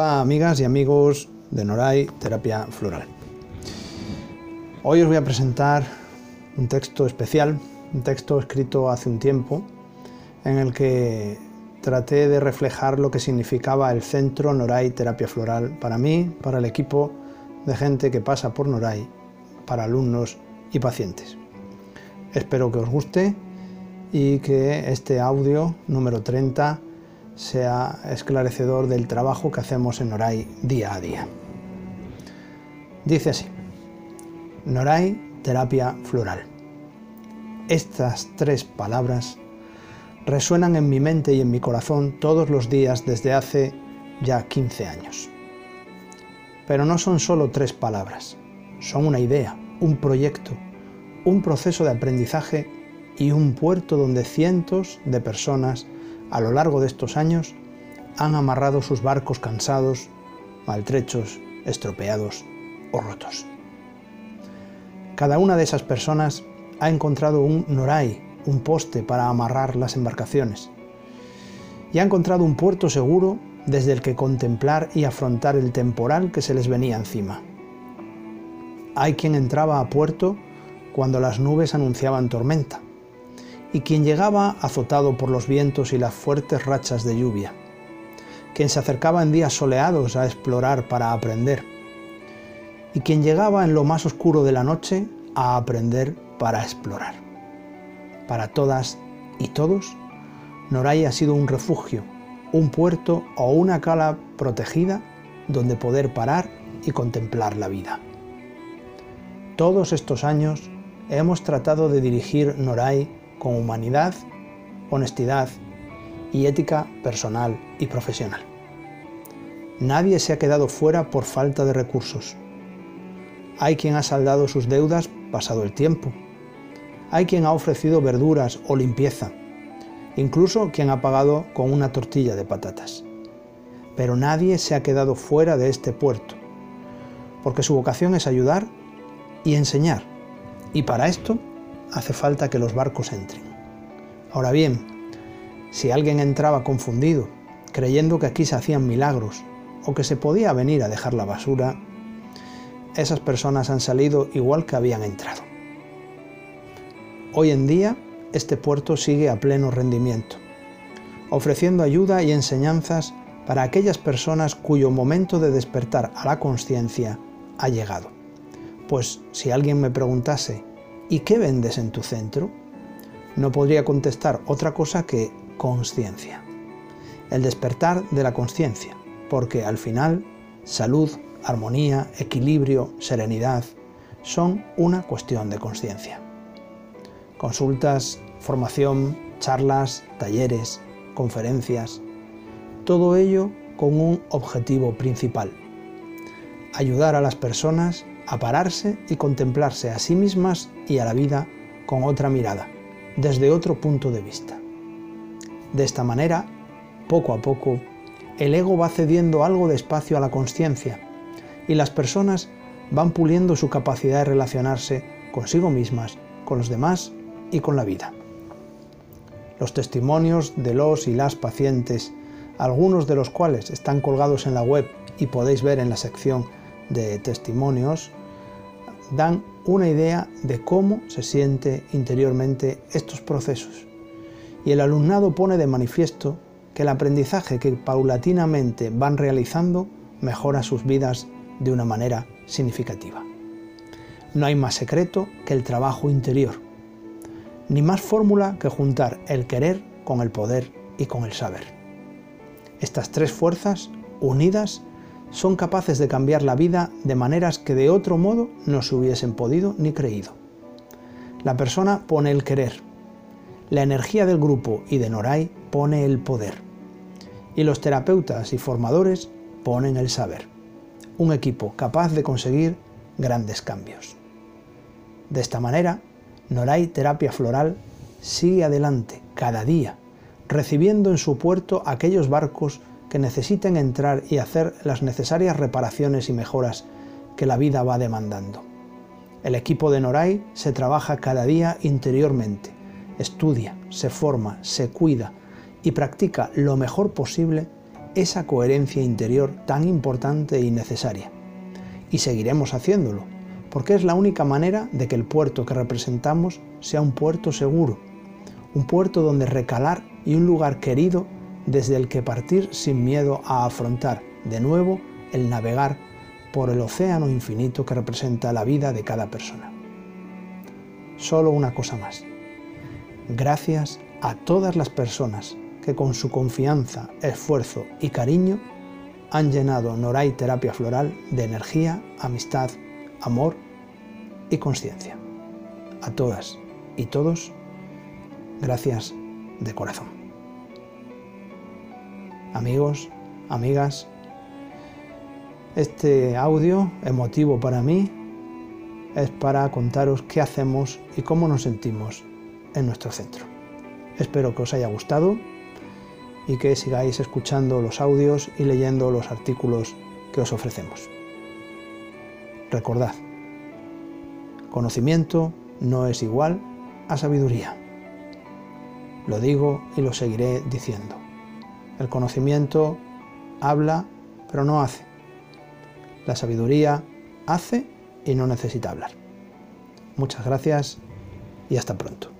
Hola amigas y amigos de Noray Terapia Floral. Hoy os voy a presentar un texto especial, un texto escrito hace un tiempo, en el que traté de reflejar lo que significaba el centro Noray Terapia Floral para mí, para el equipo de gente que pasa por Noray, para alumnos y pacientes. Espero que os guste y que este audio número 30 sea esclarecedor del trabajo que hacemos en Noray día a día. Dice así, Noray Terapia Floral. Estas tres palabras resuenan en mi mente y en mi corazón todos los días desde hace ya 15 años. Pero no son solo tres palabras, son una idea, un proyecto, un proceso de aprendizaje y un puerto donde cientos de personas a lo largo de estos años han amarrado sus barcos cansados, maltrechos, estropeados o rotos. Cada una de esas personas ha encontrado un noray, un poste para amarrar las embarcaciones, y ha encontrado un puerto seguro desde el que contemplar y afrontar el temporal que se les venía encima. Hay quien entraba a puerto cuando las nubes anunciaban tormenta, y quien llegaba azotado por los vientos y las fuertes rachas de lluvia, quien se acercaba en días soleados a explorar para aprender, y quien llegaba en lo más oscuro de la noche a aprender para explorar. Para todas y todos, Noray ha sido un refugio, un puerto o una cala protegida donde poder parar y contemplar la vida. Todos estos años hemos tratado de dirigir Noray con humanidad, honestidad y ética personal y profesional. Nadie se ha quedado fuera por falta de recursos. Hay quien ha saldado sus deudas pasado el tiempo. Hay quien ha ofrecido verduras o limpieza. Incluso quien ha pagado con una tortilla de patatas. Pero nadie se ha quedado fuera de este puerto, porque su vocación es ayudar y enseñar. Y para esto hace falta que los barcos entren. Ahora bien, si alguien entraba confundido, creyendo que aquí se hacían milagros o que se podía venir a dejar la basura, esas personas han salido igual que habían entrado. Hoy en día, este puerto sigue a pleno rendimiento, ofreciendo ayuda y enseñanzas para aquellas personas cuyo momento de despertar a la conciencia ha llegado. Pues si alguien me preguntase ¿Y qué vendes en tu centro? No podría contestar otra cosa que conciencia. El despertar de la conciencia, porque al final salud, armonía, equilibrio, serenidad son una cuestión de conciencia. Consultas, formación, charlas, talleres, conferencias, todo ello con un objetivo principal, ayudar a las personas a pararse y contemplarse a sí mismas y a la vida con otra mirada, desde otro punto de vista. De esta manera, poco a poco, el ego va cediendo algo de espacio a la conciencia y las personas van puliendo su capacidad de relacionarse consigo mismas, con los demás y con la vida. Los testimonios de los y las pacientes, algunos de los cuales están colgados en la web y podéis ver en la sección de testimonios, dan una idea de cómo se siente interiormente estos procesos. Y el alumnado pone de manifiesto que el aprendizaje que paulatinamente van realizando mejora sus vidas de una manera significativa. No hay más secreto que el trabajo interior, ni más fórmula que juntar el querer con el poder y con el saber. Estas tres fuerzas, unidas, son capaces de cambiar la vida de maneras que de otro modo no se hubiesen podido ni creído. La persona pone el querer, la energía del grupo y de Noray pone el poder, y los terapeutas y formadores ponen el saber. Un equipo capaz de conseguir grandes cambios. De esta manera, Noray Terapia Floral sigue adelante cada día, recibiendo en su puerto aquellos barcos que necesiten entrar y hacer las necesarias reparaciones y mejoras que la vida va demandando. El equipo de Noray se trabaja cada día interiormente, estudia, se forma, se cuida y practica lo mejor posible esa coherencia interior tan importante y necesaria. Y seguiremos haciéndolo, porque es la única manera de que el puerto que representamos sea un puerto seguro, un puerto donde recalar y un lugar querido desde el que partir sin miedo a afrontar de nuevo el navegar por el océano infinito que representa la vida de cada persona. Solo una cosa más. Gracias a todas las personas que con su confianza, esfuerzo y cariño han llenado Noray Terapia Floral de energía, amistad, amor y conciencia. A todas y todos, gracias de corazón. Amigos, amigas, este audio emotivo para mí es para contaros qué hacemos y cómo nos sentimos en nuestro centro. Espero que os haya gustado y que sigáis escuchando los audios y leyendo los artículos que os ofrecemos. Recordad, conocimiento no es igual a sabiduría. Lo digo y lo seguiré diciendo. El conocimiento habla pero no hace. La sabiduría hace y no necesita hablar. Muchas gracias y hasta pronto.